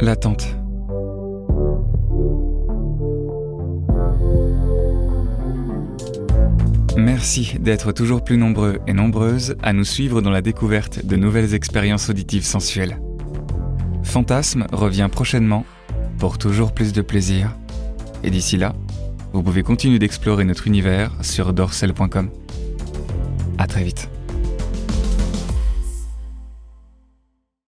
L'attente. Merci d'être toujours plus nombreux et nombreuses à nous suivre dans la découverte de nouvelles expériences auditives sensuelles. Fantasme revient prochainement pour toujours plus de plaisir. Et d'ici là, vous pouvez continuer d'explorer notre univers sur dorsel.com. À très vite.